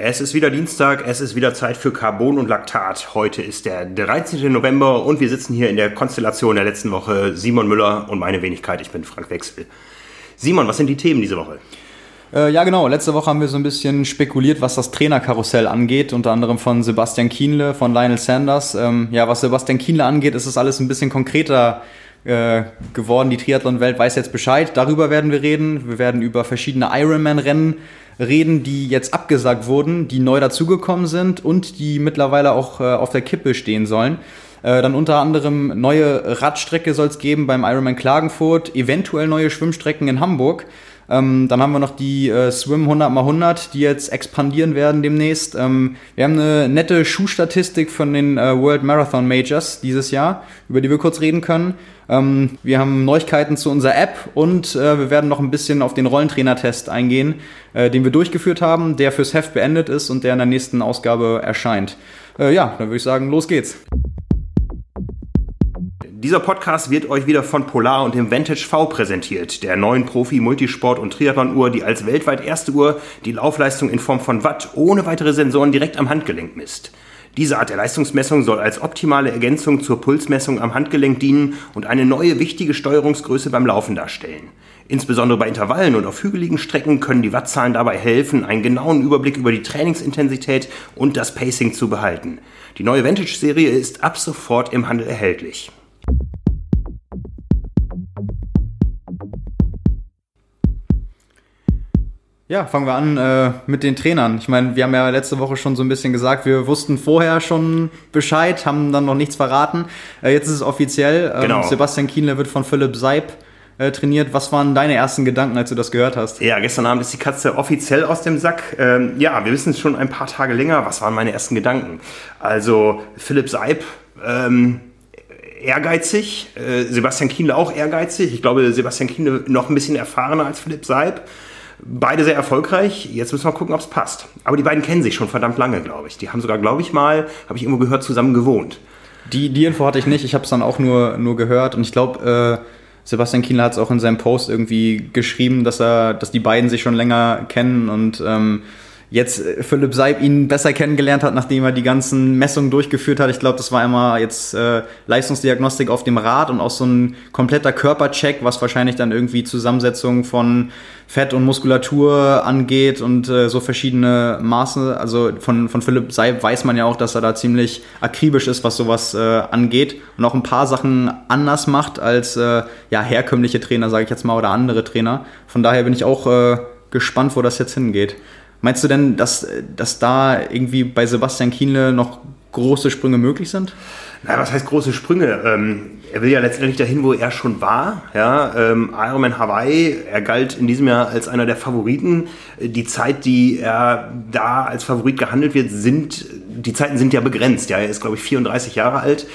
Es ist wieder Dienstag, es ist wieder Zeit für Carbon und Laktat. Heute ist der 13. November und wir sitzen hier in der Konstellation der letzten Woche. Simon Müller und meine Wenigkeit, ich bin Frank Wechsel. Simon, was sind die Themen diese Woche? Äh, ja, genau. Letzte Woche haben wir so ein bisschen spekuliert, was das Trainerkarussell angeht, unter anderem von Sebastian Kienle, von Lionel Sanders. Ähm, ja, was Sebastian Kienle angeht, ist es alles ein bisschen konkreter äh, geworden. Die Triathlon-Welt weiß jetzt Bescheid. Darüber werden wir reden. Wir werden über verschiedene Ironman-Rennen reden, die jetzt abgesagt wurden, die neu dazugekommen sind und die mittlerweile auch äh, auf der Kippe stehen sollen. Äh, dann unter anderem neue Radstrecke soll es geben beim Ironman Klagenfurt, eventuell neue Schwimmstrecken in Hamburg. Ähm, dann haben wir noch die äh, Swim 100x100, die jetzt expandieren werden demnächst. Ähm, wir haben eine nette Schuhstatistik von den äh, World Marathon Majors dieses Jahr, über die wir kurz reden können. Ähm, wir haben Neuigkeiten zu unserer App und äh, wir werden noch ein bisschen auf den Rollentrainer-Test eingehen, äh, den wir durchgeführt haben, der fürs Heft beendet ist und der in der nächsten Ausgabe erscheint. Äh, ja, dann würde ich sagen, los geht's. Dieser Podcast wird euch wieder von Polar und dem Vantage V präsentiert, der neuen Profi-Multisport- und Triathlon-Uhr, die als weltweit erste Uhr die Laufleistung in Form von Watt ohne weitere Sensoren direkt am Handgelenk misst. Diese Art der Leistungsmessung soll als optimale Ergänzung zur Pulsmessung am Handgelenk dienen und eine neue wichtige Steuerungsgröße beim Laufen darstellen. Insbesondere bei Intervallen und auf hügeligen Strecken können die Wattzahlen dabei helfen, einen genauen Überblick über die Trainingsintensität und das Pacing zu behalten. Die neue Vantage-Serie ist ab sofort im Handel erhältlich. Ja, fangen wir an äh, mit den Trainern. Ich meine, wir haben ja letzte Woche schon so ein bisschen gesagt, wir wussten vorher schon Bescheid, haben dann noch nichts verraten. Äh, jetzt ist es offiziell. Ähm, genau. Sebastian Kienle wird von Philipp Seib äh, trainiert. Was waren deine ersten Gedanken, als du das gehört hast? Ja, gestern Abend ist die Katze offiziell aus dem Sack. Ähm, ja, wir wissen es schon ein paar Tage länger. Was waren meine ersten Gedanken? Also, Philipp Seib, ähm, ehrgeizig, äh, Sebastian Kienle auch ehrgeizig. Ich glaube, Sebastian Kienle noch ein bisschen erfahrener als Philipp Seib. Beide sehr erfolgreich. Jetzt müssen wir gucken, ob es passt. Aber die beiden kennen sich schon verdammt lange, glaube ich. Die haben sogar, glaube ich mal, habe ich irgendwo gehört, zusammen gewohnt. Die, die Info hatte ich nicht. Ich habe es dann auch nur, nur gehört. Und ich glaube, äh, Sebastian Kienler hat es auch in seinem Post irgendwie geschrieben, dass er, dass die beiden sich schon länger kennen und ähm, jetzt äh, Philipp Seib ihn besser kennengelernt hat, nachdem er die ganzen Messungen durchgeführt hat. Ich glaube, das war einmal jetzt äh, Leistungsdiagnostik auf dem Rad und auch so ein kompletter Körpercheck, was wahrscheinlich dann irgendwie Zusammensetzung von Fett und Muskulatur angeht und äh, so verschiedene Maße. Also von, von Philipp Seib weiß man ja auch, dass er da ziemlich akribisch ist, was sowas äh, angeht und auch ein paar Sachen anders macht als äh, ja, herkömmliche Trainer, sage ich jetzt mal, oder andere Trainer. Von daher bin ich auch äh, gespannt, wo das jetzt hingeht. Meinst du denn, dass, dass da irgendwie bei Sebastian Kienle noch große Sprünge möglich sind? Na, was heißt große Sprünge? Ähm, er will ja letztendlich dahin, wo er schon war. Ja, ähm, Ironman Hawaii, er galt in diesem Jahr als einer der Favoriten. Die Zeit, die er da als Favorit gehandelt wird, sind, die Zeiten sind ja begrenzt. Ja, er ist, glaube ich, 34 Jahre alt.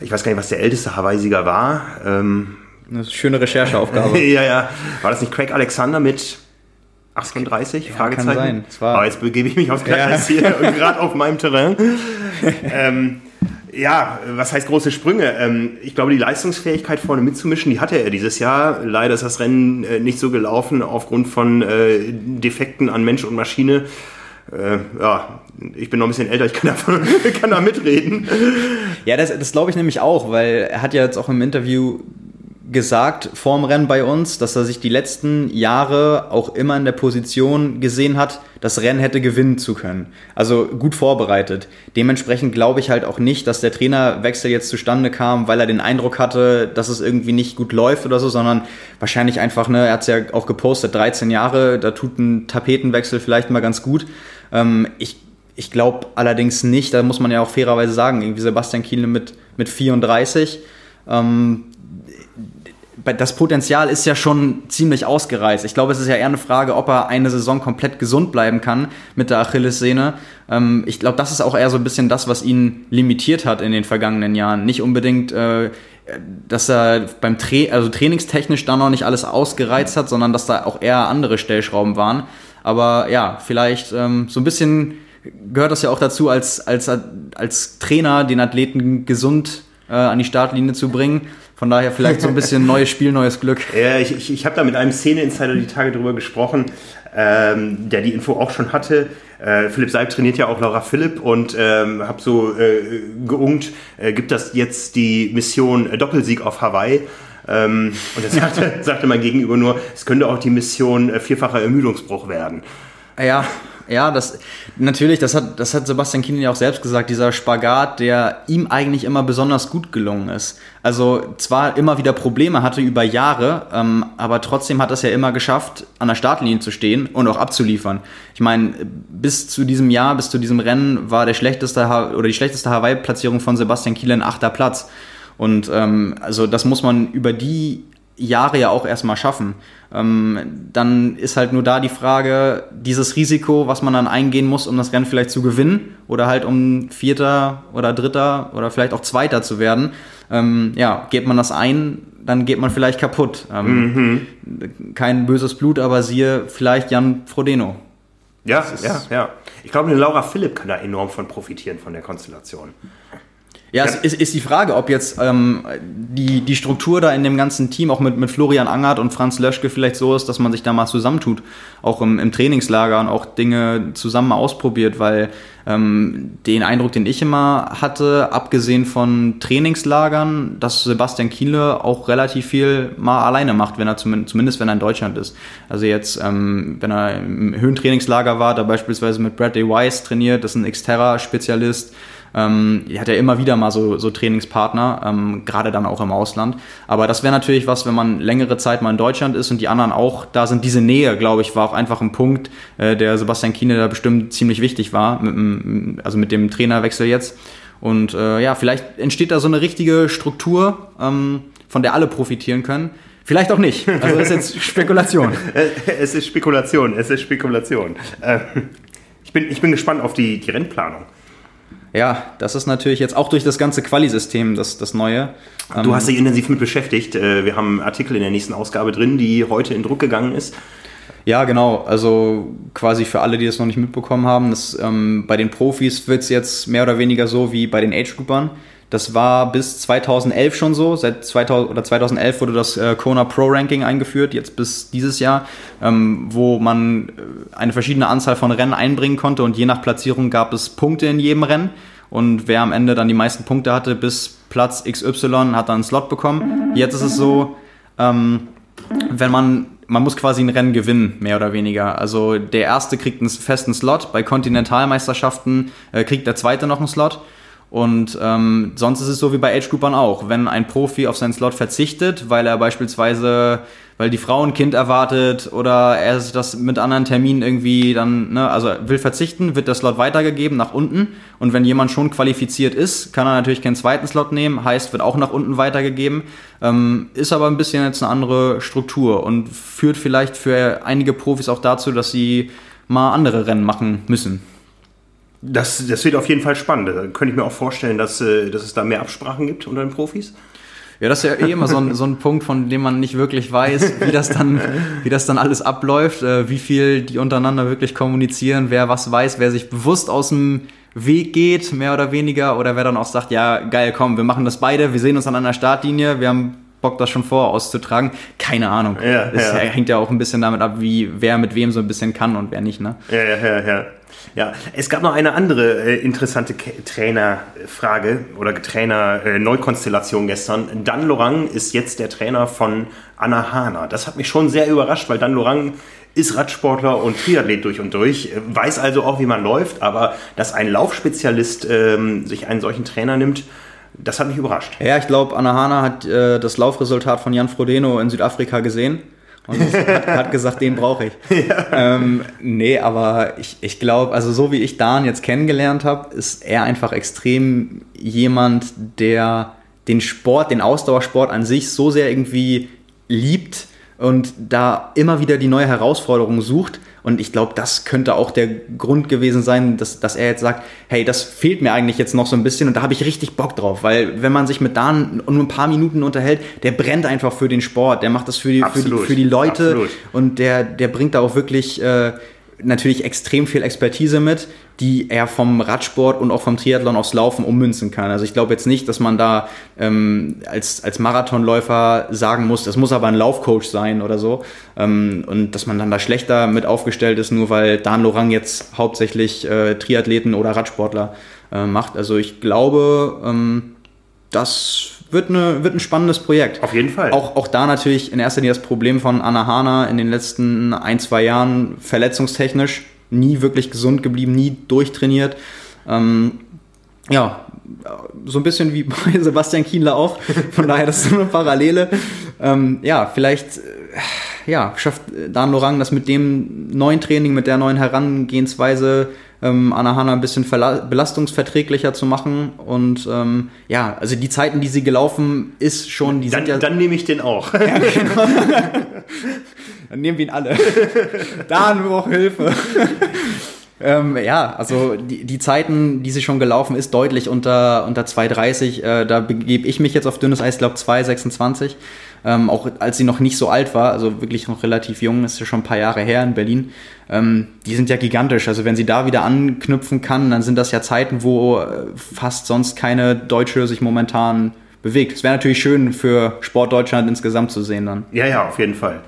Ich weiß gar nicht, was der älteste Hawaii-Sieger war. Ähm, eine schöne Rechercheaufgabe. ja, ja. War das nicht Craig Alexander mit 38? Ja, Fragezeichen. Kann sein. Aber jetzt begebe ich mich aufs Glatteis ja. hier, gerade auf meinem Terrain. ähm, ja, was heißt große Sprünge? Ähm, ich glaube, die Leistungsfähigkeit vorne mitzumischen, die hatte er dieses Jahr. Leider ist das Rennen äh, nicht so gelaufen aufgrund von äh, Defekten an Mensch und Maschine. Äh, ja, ich bin noch ein bisschen älter, ich kann da, kann da mitreden. Ja, das, das glaube ich nämlich auch, weil er hat ja jetzt auch im Interview gesagt vorm Rennen bei uns, dass er sich die letzten Jahre auch immer in der Position gesehen hat, das Rennen hätte gewinnen zu können. Also gut vorbereitet. Dementsprechend glaube ich halt auch nicht, dass der Trainerwechsel jetzt zustande kam, weil er den Eindruck hatte, dass es irgendwie nicht gut läuft oder so, sondern wahrscheinlich einfach, ne, er hat es ja auch gepostet, 13 Jahre, da tut ein Tapetenwechsel vielleicht mal ganz gut. Ähm, ich ich glaube allerdings nicht, da muss man ja auch fairerweise sagen, irgendwie Sebastian Kiel mit, mit 34, ähm, das Potenzial ist ja schon ziemlich ausgereizt. Ich glaube, es ist ja eher eine Frage, ob er eine Saison komplett gesund bleiben kann mit der Achillessehne. Ähm, ich glaube, das ist auch eher so ein bisschen das, was ihn limitiert hat in den vergangenen Jahren. Nicht unbedingt, äh, dass er beim Tra also trainingstechnisch da noch nicht alles ausgereizt hat, sondern dass da auch eher andere Stellschrauben waren. Aber ja, vielleicht ähm, so ein bisschen gehört das ja auch dazu, als, als, als Trainer den Athleten gesund äh, an die Startlinie zu bringen von daher vielleicht so ein bisschen neues Spiel, neues Glück. Ja, ich, ich, ich habe da mit einem Szene-Insider die Tage drüber gesprochen, ähm, der die Info auch schon hatte. Äh, Philipp Seib trainiert ja auch Laura Philipp und ähm, habe so äh, geungt, äh, gibt das jetzt die Mission Doppelsieg auf Hawaii. Ähm, und er sagte, sagte mein Gegenüber nur, es könnte auch die Mission äh, vierfacher Ermüdungsbruch werden. Ja, ja, das natürlich, das hat, das hat Sebastian Kienle ja auch selbst gesagt, dieser Spagat, der ihm eigentlich immer besonders gut gelungen ist. Also zwar immer wieder Probleme hatte über Jahre, ähm, aber trotzdem hat es ja immer geschafft, an der Startlinie zu stehen und auch abzuliefern. Ich meine, bis zu diesem Jahr, bis zu diesem Rennen war der schlechteste oder die schlechteste Hawaii-Platzierung von Sebastian Kienle ein achter Platz. Und ähm, also das muss man über die Jahre ja auch erstmal schaffen. Ähm, dann ist halt nur da die Frage, dieses Risiko, was man dann eingehen muss, um das Rennen vielleicht zu gewinnen oder halt um Vierter oder Dritter oder vielleicht auch Zweiter zu werden. Ähm, ja, geht man das ein, dann geht man vielleicht kaputt. Ähm, mhm. Kein böses Blut, aber siehe vielleicht Jan Frodeno. Ja, ja, ja. Ich glaube, eine Laura Philipp kann da enorm von profitieren, von der Konstellation. Ja, es ist, ist die Frage, ob jetzt ähm, die, die Struktur da in dem ganzen Team, auch mit, mit Florian Angert und Franz Löschke vielleicht so ist, dass man sich da mal zusammentut, auch im, im Trainingslager und auch Dinge zusammen mal ausprobiert, weil ähm, den Eindruck, den ich immer hatte, abgesehen von Trainingslagern, dass Sebastian Kiele auch relativ viel mal alleine macht, wenn er zumindest, zumindest wenn er in Deutschland ist. Also jetzt, ähm, wenn er im Höhentrainingslager war, da beispielsweise mit Bradley Weiss trainiert, das ist ein Xterra-Spezialist, ähm, hat ja immer wieder mal so, so Trainingspartner, ähm, gerade dann auch im Ausland. Aber das wäre natürlich was, wenn man längere Zeit mal in Deutschland ist und die anderen auch da sind. Diese Nähe, glaube ich, war auch einfach ein Punkt, äh, der Sebastian Kiene da bestimmt ziemlich wichtig war, mit, also mit dem Trainerwechsel jetzt. Und äh, ja, vielleicht entsteht da so eine richtige Struktur, ähm, von der alle profitieren können. Vielleicht auch nicht. Also das ist jetzt Spekulation. es ist Spekulation, es ist Spekulation. Ähm, ich, bin, ich bin gespannt auf die, die Rennplanung. Ja, das ist natürlich jetzt auch durch das ganze Quali-System das, das Neue. Du hast dich intensiv mit beschäftigt. Äh, wir haben einen Artikel in der nächsten Ausgabe drin, die heute in Druck gegangen ist. Ja, genau. Also quasi für alle, die das noch nicht mitbekommen haben, das, ähm, bei den Profis wird es jetzt mehr oder weniger so wie bei den Age-Groupern. Das war bis 2011 schon so. Seit 2000 oder 2011 wurde das äh, Kona Pro Ranking eingeführt, jetzt bis dieses Jahr, ähm, wo man äh, eine verschiedene Anzahl von Rennen einbringen konnte und je nach Platzierung gab es Punkte in jedem Rennen. Und wer am Ende dann die meisten Punkte hatte bis Platz XY, hat dann einen Slot bekommen. Jetzt ist es so, ähm, wenn man man muss quasi ein Rennen gewinnen, mehr oder weniger. Also der erste kriegt einen festen Slot, bei Kontinentalmeisterschaften äh, kriegt der zweite noch einen Slot. Und ähm, sonst ist es so wie bei Age-Groupern auch. Wenn ein Profi auf seinen Slot verzichtet, weil er beispielsweise, weil die Frau ein Kind erwartet oder er das mit anderen Terminen irgendwie dann, ne, also will verzichten, wird der Slot weitergegeben nach unten. Und wenn jemand schon qualifiziert ist, kann er natürlich keinen zweiten Slot nehmen, heißt, wird auch nach unten weitergegeben. Ähm, ist aber ein bisschen jetzt eine andere Struktur und führt vielleicht für einige Profis auch dazu, dass sie mal andere Rennen machen müssen. Das, das wird auf jeden Fall spannend. Da könnte ich mir auch vorstellen, dass, äh, dass es da mehr Absprachen gibt unter den Profis. Ja, das ist ja eh immer so ein, so ein Punkt, von dem man nicht wirklich weiß, wie das dann, wie das dann alles abläuft, äh, wie viel die untereinander wirklich kommunizieren, wer was weiß, wer sich bewusst aus dem Weg geht, mehr oder weniger, oder wer dann auch sagt, ja, geil, komm, wir machen das beide, wir sehen uns an einer Startlinie, wir haben Bock, das schon vor auszutragen. Keine Ahnung. Ja, das ja. hängt ja auch ein bisschen damit ab, wie wer mit wem so ein bisschen kann und wer nicht, ne? Ja, ja, ja, ja. Ja, es gab noch eine andere äh, interessante Trainerfrage oder Trainer-Neukonstellation äh, gestern. Dan Lorang ist jetzt der Trainer von Anna Hana. Das hat mich schon sehr überrascht, weil Dan Lorang ist Radsportler und Triathlet durch und durch, weiß also auch, wie man läuft, aber dass ein Laufspezialist ähm, sich einen solchen Trainer nimmt, das hat mich überrascht. Ja, ich glaube, Anna Hana hat äh, das Laufresultat von Jan Frodeno in Südafrika gesehen und hat, hat, gesagt, den brauche ich. Ja. Ähm, nee, aber ich, ich glaube, also so wie ich Dan jetzt kennengelernt habe, ist er einfach extrem jemand, der den Sport, den Ausdauersport an sich so sehr irgendwie liebt und da immer wieder die neue Herausforderung sucht und ich glaube, das könnte auch der Grund gewesen sein, dass, dass er jetzt sagt, hey, das fehlt mir eigentlich jetzt noch so ein bisschen und da habe ich richtig Bock drauf. Weil wenn man sich mit Dan nur ein paar Minuten unterhält, der brennt einfach für den Sport, der macht das für die, für die, für die, Leute Absolut. und der, der bringt da auch wirklich... Äh, natürlich extrem viel Expertise mit, die er vom Radsport und auch vom Triathlon aufs Laufen ummünzen kann. Also ich glaube jetzt nicht, dass man da ähm, als, als Marathonläufer sagen muss, das muss aber ein Laufcoach sein oder so. Ähm, und dass man dann da schlechter mit aufgestellt ist, nur weil Dan Lorang jetzt hauptsächlich äh, Triathleten oder Radsportler äh, macht. Also ich glaube, ähm, das wird, eine, wird ein spannendes Projekt. Auf jeden Fall. Auch, auch da natürlich in erster Linie das Problem von Anna Hana in den letzten ein, zwei Jahren verletzungstechnisch. Nie wirklich gesund geblieben, nie durchtrainiert. Ähm, ja, so ein bisschen wie bei Sebastian Kienler auch. Von daher, das ist so eine Parallele. Ähm, ja, vielleicht äh, ja, schafft Dan Lorang das mit dem neuen Training, mit der neuen Herangehensweise ähm, Anahana ein bisschen belastungsverträglicher zu machen. Und ähm, ja, also die Zeiten, die sie gelaufen ist, schon, die dann, sind ja. Dann nehme ich den auch. Ja, genau. dann nehmen wir ihn alle. da nur auch Hilfe. Ähm, ja, also die, die Zeiten, die sie schon gelaufen ist, deutlich unter, unter 2,30. Äh, da begebe ich mich jetzt auf dünnes Eis, glaube 2,26 ähm, auch als sie noch nicht so alt war, also wirklich noch relativ jung, ist ja schon ein paar Jahre her in Berlin, ähm, die sind ja gigantisch. Also wenn sie da wieder anknüpfen kann, dann sind das ja Zeiten, wo äh, fast sonst keine Deutsche sich momentan bewegt. Es wäre natürlich schön für Sport Deutschland insgesamt zu sehen dann. Ja, ja, auf jeden Fall.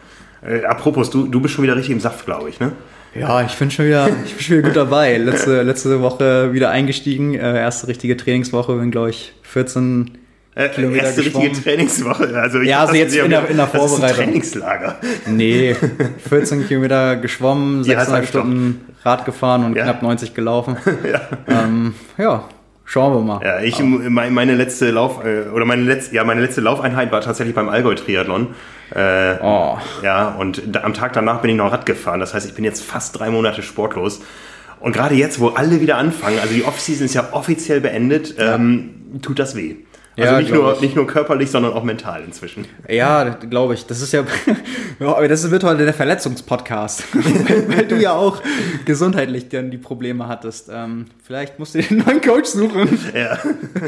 Äh, apropos, du, du bist schon wieder richtig im Saft, glaube ich, ne? Ja, ich bin schon wieder, ich bin schon wieder gut dabei. Letzte, letzte Woche wieder eingestiegen, äh, erste richtige Trainingswoche, bin glaube ich 14 äh, Kilometer erste geschwommen. richtige Trainingswoche. Also ja, also jetzt in der, in der Vorbereitung. Das ist ein Trainingslager. Nee, 14 Kilometer geschwommen, 6,5 Stunden Rad gefahren und ja. knapp 90 gelaufen. ja. Ähm, ja. Schauen wir mal. Ja, ich meine letzte Lauf äh, oder meine letzte ja meine letzte Laufeinheit war tatsächlich beim Allgäu Triathlon. Äh, oh. Ja und da, am Tag danach bin ich noch Rad gefahren. Das heißt, ich bin jetzt fast drei Monate sportlos. Und gerade jetzt, wo alle wieder anfangen, also die Offseason ist ja offiziell beendet, ja. ähm, tut das weh. Also ja, nicht, nur, nicht nur körperlich, sondern auch mental inzwischen. Ja, glaube ich. Das ist ja, das wird heute der Verletzungspodcast, weil, weil, du ja auch gesundheitlich dann die Probleme hattest. Ähm, vielleicht musst du dir einen neuen Coach suchen. Ja,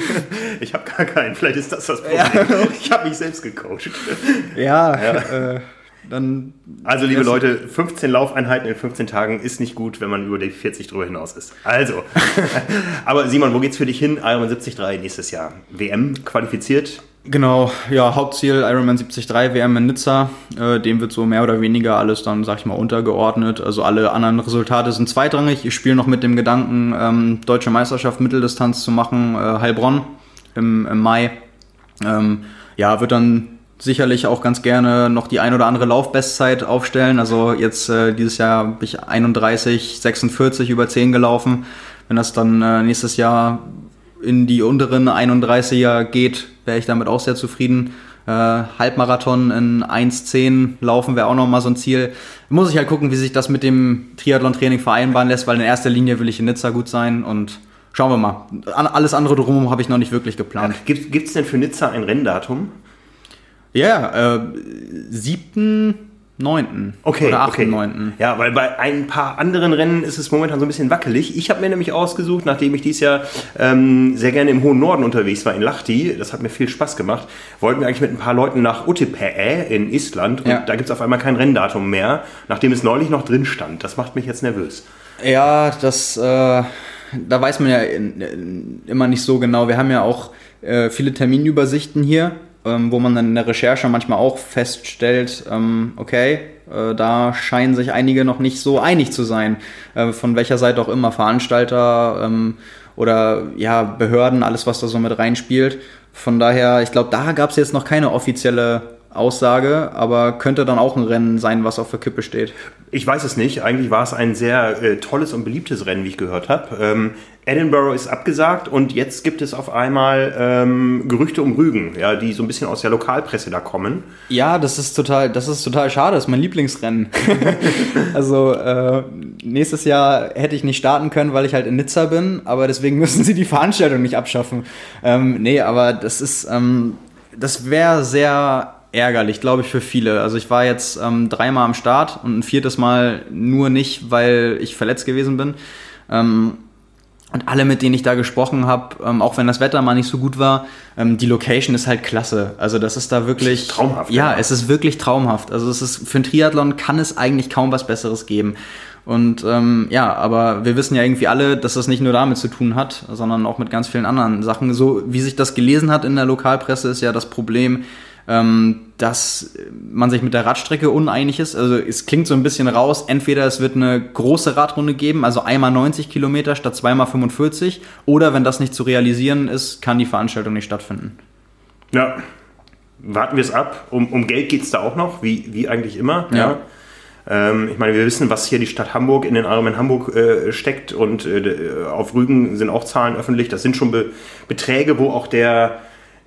ich habe gar keinen. Vielleicht ist das das Problem. Ja. Ich habe mich selbst gecoacht. Ja, ja. Äh, dann. Also, liebe Leute, 15 Laufeinheiten in 15 Tagen ist nicht gut, wenn man über die 40 drüber hinaus ist. Also, aber Simon, wo geht's für dich hin? Ironman 73 nächstes Jahr. WM qualifiziert? Genau, ja, Hauptziel Ironman 73 WM in Nizza. Äh, dem wird so mehr oder weniger alles dann, sag ich mal, untergeordnet. Also alle anderen Resultate sind zweitrangig. Ich spiele noch mit dem Gedanken, ähm, deutsche Meisterschaft Mitteldistanz zu machen, äh, Heilbronn im, im Mai. Ähm, ja, wird dann sicherlich auch ganz gerne noch die ein oder andere Laufbestzeit aufstellen. Also jetzt äh, dieses Jahr bin ich 31, 46 über 10 gelaufen. Wenn das dann äh, nächstes Jahr in die unteren 31er geht, wäre ich damit auch sehr zufrieden. Äh, Halbmarathon in 1,10 laufen wäre auch nochmal so ein Ziel. Muss ich halt gucken, wie sich das mit dem Triathlon-Training vereinbaren lässt, weil in erster Linie will ich in Nizza gut sein und schauen wir mal. Alles andere drumherum habe ich noch nicht wirklich geplant. Gibt es denn für Nizza ein Renndatum? Ja, äh, siebten, neunten. Okay, oder achten, okay. neunten. Ja, weil bei ein paar anderen Rennen ist es momentan so ein bisschen wackelig. Ich habe mir nämlich ausgesucht, nachdem ich dies Jahr ähm, sehr gerne im hohen Norden unterwegs war, in Lahti, das hat mir viel Spaß gemacht, wollten wir eigentlich mit ein paar Leuten nach Otepää in Island und ja. da gibt es auf einmal kein Renndatum mehr, nachdem es neulich noch drin stand. Das macht mich jetzt nervös. Ja, das, äh, da weiß man ja immer nicht so genau. Wir haben ja auch äh, viele Terminübersichten hier ähm, wo man dann in der Recherche manchmal auch feststellt, ähm, okay, äh, da scheinen sich einige noch nicht so einig zu sein, äh, von welcher Seite auch immer, Veranstalter ähm, oder ja, Behörden, alles, was da so mit reinspielt. Von daher, ich glaube, da gab es jetzt noch keine offizielle Aussage, aber könnte dann auch ein Rennen sein, was auf der Kippe steht. Ich weiß es nicht. Eigentlich war es ein sehr äh, tolles und beliebtes Rennen, wie ich gehört habe. Ähm, Edinburgh ist abgesagt und jetzt gibt es auf einmal ähm, Gerüchte um Rügen, ja, die so ein bisschen aus der Lokalpresse da kommen. Ja, das ist total, das ist total schade. Das ist mein Lieblingsrennen. also äh, nächstes Jahr hätte ich nicht starten können, weil ich halt in Nizza bin, aber deswegen müssen sie die Veranstaltung nicht abschaffen. Ähm, nee, aber das ist, ähm, das wäre sehr ärgerlich, glaube ich, für viele. Also ich war jetzt ähm, dreimal am Start und ein viertes Mal nur nicht, weil ich verletzt gewesen bin. Ähm, und alle, mit denen ich da gesprochen habe, ähm, auch wenn das Wetter mal nicht so gut war, ähm, die Location ist halt klasse. Also das ist da wirklich traumhaft. Ja, ja, es ist wirklich traumhaft. Also es ist für ein Triathlon kann es eigentlich kaum was Besseres geben. Und ähm, ja, aber wir wissen ja irgendwie alle, dass das nicht nur damit zu tun hat, sondern auch mit ganz vielen anderen Sachen. So wie sich das gelesen hat in der Lokalpresse, ist ja das Problem, dass man sich mit der Radstrecke uneinig ist. Also es klingt so ein bisschen raus, entweder es wird eine große Radrunde geben, also einmal 90 Kilometer statt zweimal 45, oder wenn das nicht zu realisieren ist, kann die Veranstaltung nicht stattfinden. Ja, warten wir es ab. Um, um Geld geht es da auch noch, wie, wie eigentlich immer. Ja. ja. Ähm, ich meine, wir wissen, was hier die Stadt Hamburg in den Ironman Hamburg äh, steckt und äh, auf Rügen sind auch Zahlen öffentlich. Das sind schon Be Beträge, wo auch der,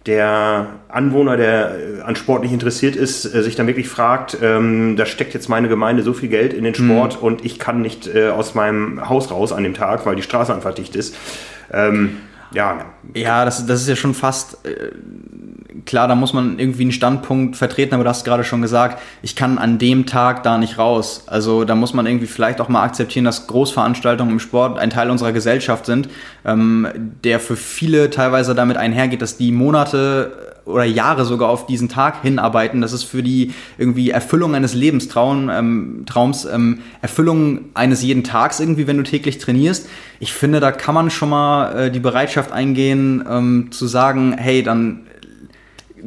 der Anwohner, der äh, an Sport nicht interessiert ist, äh, sich dann wirklich fragt, ähm, da steckt jetzt meine Gemeinde so viel Geld in den Sport mhm. und ich kann nicht äh, aus meinem Haus raus an dem Tag, weil die Straße einfach dicht ist. Ähm, ja. Ja, das, das ist ja schon fast äh, klar, da muss man irgendwie einen Standpunkt vertreten, aber du hast gerade schon gesagt, ich kann an dem Tag da nicht raus. Also da muss man irgendwie vielleicht auch mal akzeptieren, dass Großveranstaltungen im Sport ein Teil unserer Gesellschaft sind, ähm, der für viele teilweise damit einhergeht, dass die Monate oder Jahre sogar auf diesen Tag hinarbeiten. Das ist für die irgendwie Erfüllung eines Lebenstraums, ähm, ähm, Erfüllung eines jeden Tags irgendwie, wenn du täglich trainierst. Ich finde, da kann man schon mal äh, die Bereitschaft eingehen, ähm, zu sagen, hey, dann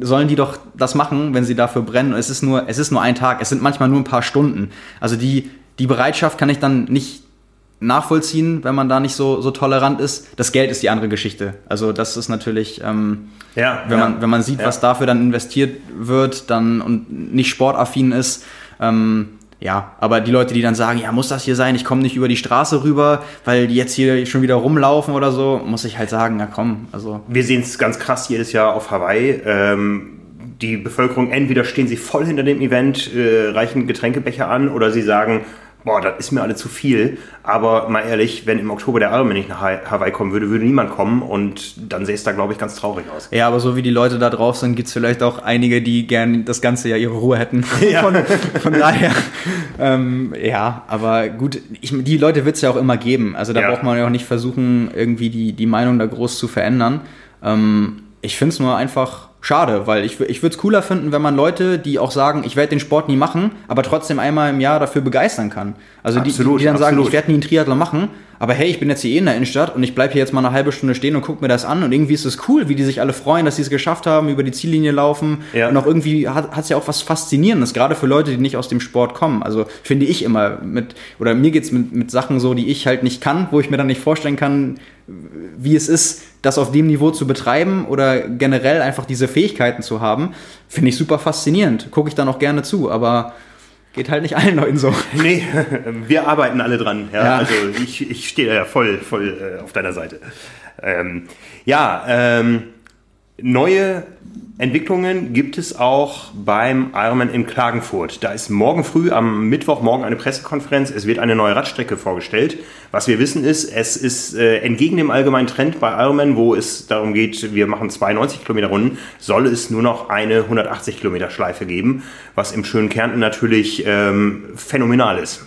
sollen die doch das machen, wenn sie dafür brennen. Es ist nur, es ist nur ein Tag, es sind manchmal nur ein paar Stunden. Also die, die Bereitschaft kann ich dann nicht nachvollziehen, wenn man da nicht so, so tolerant ist. Das Geld ist die andere Geschichte. Also das ist natürlich, ähm, ja, wenn, ja. Man, wenn man sieht, ja. was dafür dann investiert wird dann und nicht sportaffin ist, ähm, ja, aber die Leute, die dann sagen, ja, muss das hier sein, ich komme nicht über die Straße rüber, weil die jetzt hier schon wieder rumlaufen oder so, muss ich halt sagen, ja komm, also. Wir sehen es ganz krass jedes Jahr auf Hawaii. Ähm, die Bevölkerung, entweder stehen sie voll hinter dem Event, äh, reichen Getränkebecher an oder sie sagen, boah, das ist mir alle zu viel. Aber mal ehrlich, wenn im Oktober der Ironman nicht nach Hawaii kommen würde, würde niemand kommen und dann sähe es da, glaube ich, ganz traurig aus. Ja, aber so wie die Leute da drauf sind, gibt es vielleicht auch einige, die gern das ganze Jahr ihre Ruhe hätten. Ja. von, von daher, ähm, ja, aber gut, ich, die Leute wird es ja auch immer geben. Also da ja. braucht man ja auch nicht versuchen, irgendwie die, die Meinung da groß zu verändern. Ähm, ich finde es nur einfach schade, weil ich, ich würde es cooler finden, wenn man Leute, die auch sagen, ich werde den Sport nie machen, aber trotzdem einmal im Jahr dafür begeistern kann. Also absolut, die, die dann absolut. sagen, ich werde nie einen Triathlon machen, aber hey, ich bin jetzt hier eh in der Innenstadt und ich bleibe hier jetzt mal eine halbe Stunde stehen und gucke mir das an und irgendwie ist es cool, wie die sich alle freuen, dass sie es geschafft haben, über die Ziellinie laufen ja. und auch irgendwie hat es ja auch was Faszinierendes, gerade für Leute, die nicht aus dem Sport kommen. Also finde ich immer mit, oder mir geht's mit, mit Sachen so, die ich halt nicht kann, wo ich mir dann nicht vorstellen kann, wie es ist, das auf dem Niveau zu betreiben oder generell einfach diese Fähigkeiten zu haben, finde ich super faszinierend. Gucke ich dann auch gerne zu, aber geht halt nicht allen Leuten so. Nee, wir arbeiten alle dran. Ja? ja. Also ich, ich stehe da ja voll, voll äh, auf deiner Seite. Ähm, ja, ähm, neue Entwicklungen gibt es auch beim Ironman in Klagenfurt. Da ist morgen früh, am Mittwochmorgen, eine Pressekonferenz. Es wird eine neue Radstrecke vorgestellt. Was wir wissen ist, es ist äh, entgegen dem allgemeinen Trend bei Ironman, wo es darum geht, wir machen 92 Kilometer Runden, soll es nur noch eine 180 Kilometer Schleife geben, was im schönen Kärnten natürlich ähm, phänomenal ist.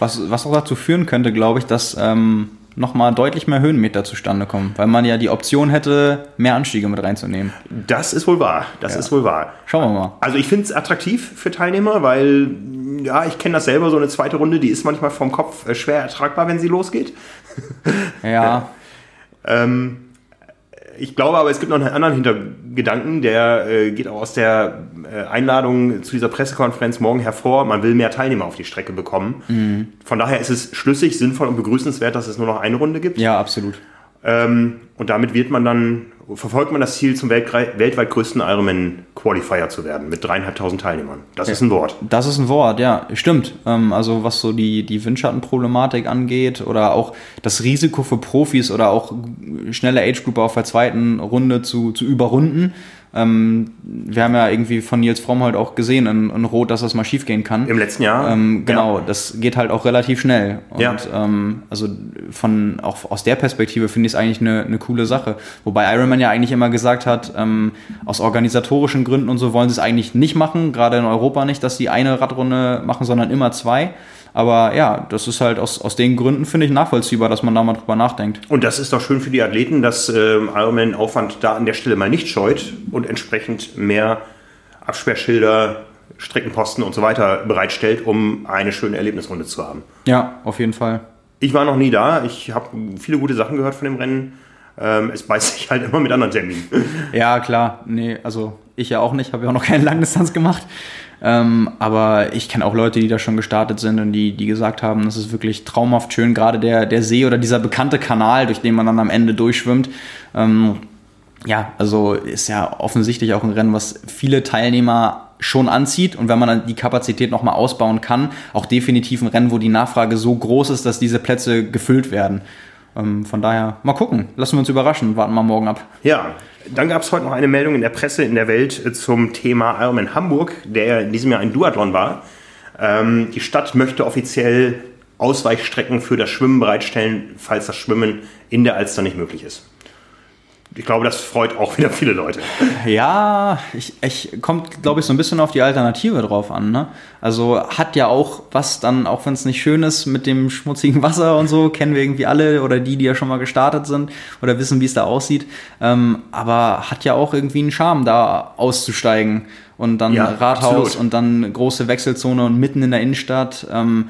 Was, was auch dazu führen könnte, glaube ich, dass ähm, nochmal deutlich mehr Höhenmeter zustande kommen, weil man ja die Option hätte, mehr Anstiege mit reinzunehmen. Das ist wohl wahr. Das ja. ist wohl wahr. Schauen wir mal. Also ich finde es attraktiv für Teilnehmer, weil ja, ich kenne das selber, so eine zweite Runde, die ist manchmal vom Kopf äh, schwer ertragbar, wenn sie losgeht. Ja. ähm, ich glaube aber, es gibt noch einen anderen Hintergedanken, der äh, geht auch aus der äh, Einladung zu dieser Pressekonferenz morgen hervor. Man will mehr Teilnehmer auf die Strecke bekommen. Mhm. Von daher ist es schlüssig, sinnvoll und begrüßenswert, dass es nur noch eine Runde gibt. Ja, absolut. Ähm, und damit wird man dann, verfolgt man das Ziel, zum weltweit größten Ironman Qualifier zu werden, mit dreieinhalbtausend Teilnehmern. Das ja, ist ein Wort. Das ist ein Wort, ja, stimmt. Ähm, also was so die, die Windschattenproblematik angeht oder auch das Risiko für Profis oder auch schnelle Age Group auf der zweiten Runde zu, zu überrunden, ähm, wir haben ja irgendwie von Nils Frommholt auch gesehen in, in, Rot, dass das mal schief gehen kann. Im letzten Jahr. Ähm, genau, ja. das geht halt auch relativ schnell. Und ja. ähm, also von auch aus der Perspektive finde ich es eigentlich eine, eine coole Sache. Wobei Ironman ja eigentlich immer gesagt hat, ähm, aus organisatorischen Gründen und so wollen sie es eigentlich nicht machen, gerade in Europa nicht, dass sie eine Radrunde machen, sondern immer zwei. Aber ja, das ist halt aus, aus den Gründen, finde ich, nachvollziehbar, dass man da mal drüber nachdenkt. Und das ist doch schön für die Athleten, dass ähm, Ironman Aufwand da an der Stelle mal nicht scheut und entsprechend mehr Absperrschilder, Streckenposten und so weiter bereitstellt, um eine schöne Erlebnisrunde zu haben. Ja, auf jeden Fall. Ich war noch nie da. Ich habe viele gute Sachen gehört von dem Rennen. Ähm, es beißt sich halt immer mit anderen Terminen. Ja, klar. Nee, also ich ja auch nicht. Habe ja auch noch keine Langdistanz gemacht. Ähm, aber ich kenne auch Leute, die da schon gestartet sind und die, die gesagt haben, das ist wirklich traumhaft schön. Gerade der, der See oder dieser bekannte Kanal, durch den man dann am Ende durchschwimmt. Ähm, ja, also ist ja offensichtlich auch ein Rennen, was viele Teilnehmer schon anzieht und wenn man dann die Kapazität nochmal ausbauen kann, auch definitiv ein Rennen, wo die Nachfrage so groß ist, dass diese Plätze gefüllt werden. Ähm, von daher, mal gucken, lassen wir uns überraschen, warten wir morgen ab. Ja, dann gab es heute noch eine Meldung in der Presse in der Welt zum Thema Ironman Hamburg, der in diesem Jahr ein Duathlon war. Ähm, die Stadt möchte offiziell Ausweichstrecken für das Schwimmen bereitstellen, falls das Schwimmen in der Alster nicht möglich ist ich glaube, das freut auch wieder viele Leute. Ja, ich, ich kommt, glaube ich, so ein bisschen auf die Alternative drauf an. Ne? Also hat ja auch was dann, auch wenn es nicht schön ist, mit dem schmutzigen Wasser und so, kennen wir irgendwie alle oder die, die ja schon mal gestartet sind oder wissen, wie es da aussieht. Ähm, aber hat ja auch irgendwie einen Charme, da auszusteigen und dann ja, Rathaus absolut. und dann große Wechselzone und mitten in der Innenstadt. Ähm,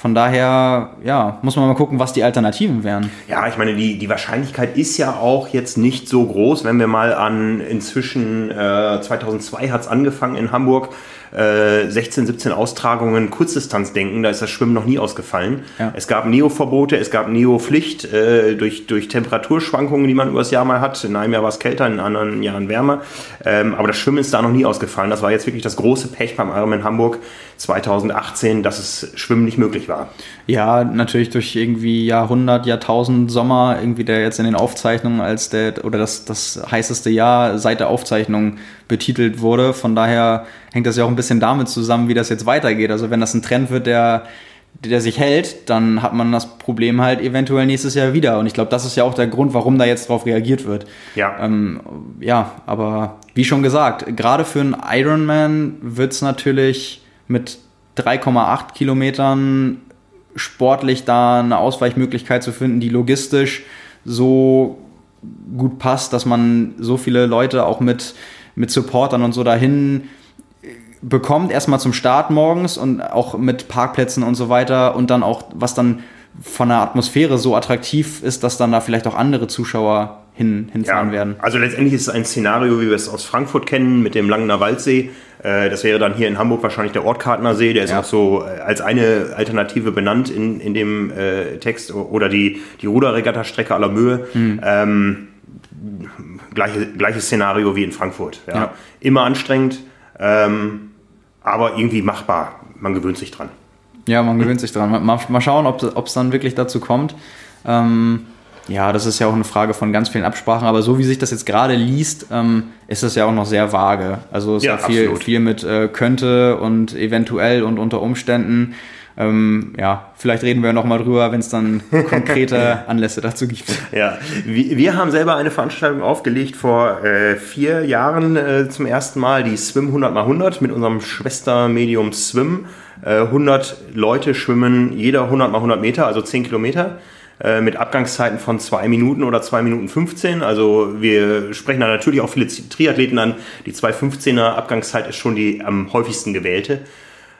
von daher, ja, muss man mal gucken, was die Alternativen wären. Ja, ich meine, die, die Wahrscheinlichkeit ist ja auch jetzt nicht so groß, wenn wir mal an inzwischen äh, 2002 hat es angefangen in Hamburg, 16, äh, 17 Austragungen Kurzdistanz denken, da ist das Schwimmen noch nie ausgefallen. Ja. Es gab Neo-Verbote, es gab Neo-Pflicht äh, durch, durch Temperaturschwankungen, die man übers Jahr mal hat. In einem Jahr war es kälter, in anderen Jahren wärmer. Ähm, aber das Schwimmen ist da noch nie ausgefallen. Das war jetzt wirklich das große Pech beim Ironman Hamburg 2018, dass es Schwimmen nicht möglich war. Ja, natürlich durch irgendwie Jahrhundert, Jahrtausend Sommer, irgendwie der jetzt in den Aufzeichnungen als der oder das, das heißeste Jahr seit der Aufzeichnung betitelt wurde. Von daher hängt das ja auch ein bisschen damit zusammen, wie das jetzt weitergeht. Also wenn das ein Trend wird, der, der sich hält, dann hat man das Problem halt eventuell nächstes Jahr wieder. Und ich glaube, das ist ja auch der Grund, warum da jetzt drauf reagiert wird. Ja. Ähm, ja, aber wie schon gesagt, gerade für einen Ironman wird es natürlich mit 3,8 Kilometern sportlich da eine Ausweichmöglichkeit zu finden, die logistisch so gut passt, dass man so viele Leute auch mit, mit Supportern und so dahin bekommt, erstmal zum Start morgens und auch mit Parkplätzen und so weiter und dann auch, was dann von der Atmosphäre so attraktiv ist, dass dann da vielleicht auch andere Zuschauer hin, hinfahren ja, werden. Also letztendlich ist es ein Szenario, wie wir es aus Frankfurt kennen, mit dem Langener Waldsee. Äh, das wäre dann hier in Hamburg wahrscheinlich der Ortkartner See, der ist ja. auch so äh, als eine Alternative benannt in, in dem äh, Text. Oder die, die Ruderregatta-Strecke aller Mühe. Mhm. Ähm, gleiche, gleiches Szenario wie in Frankfurt. Ja. ja. Immer anstrengend. Ähm, aber irgendwie machbar. Man gewöhnt sich dran. Ja, man gewöhnt sich dran. Mal, mal schauen, ob es dann wirklich dazu kommt. Ähm, ja, das ist ja auch eine Frage von ganz vielen Absprachen, aber so wie sich das jetzt gerade liest, ähm, ist das ja auch noch sehr vage. Also es ja, ist ja viel, viel mit äh, könnte und eventuell und unter Umständen. Ähm, ja, vielleicht reden wir nochmal drüber, wenn es dann konkrete Anlässe dazu gibt. Ja, wir haben selber eine Veranstaltung aufgelegt vor äh, vier Jahren äh, zum ersten Mal, die Swim 100 x 100 mit unserem Schwestermedium Swim. Äh, 100 Leute schwimmen jeder 100 x 100 Meter, also 10 Kilometer äh, mit Abgangszeiten von 2 Minuten oder 2 Minuten 15. Also wir sprechen da natürlich auch viele Triathleten an. Die 2,15er Abgangszeit ist schon die am häufigsten gewählte.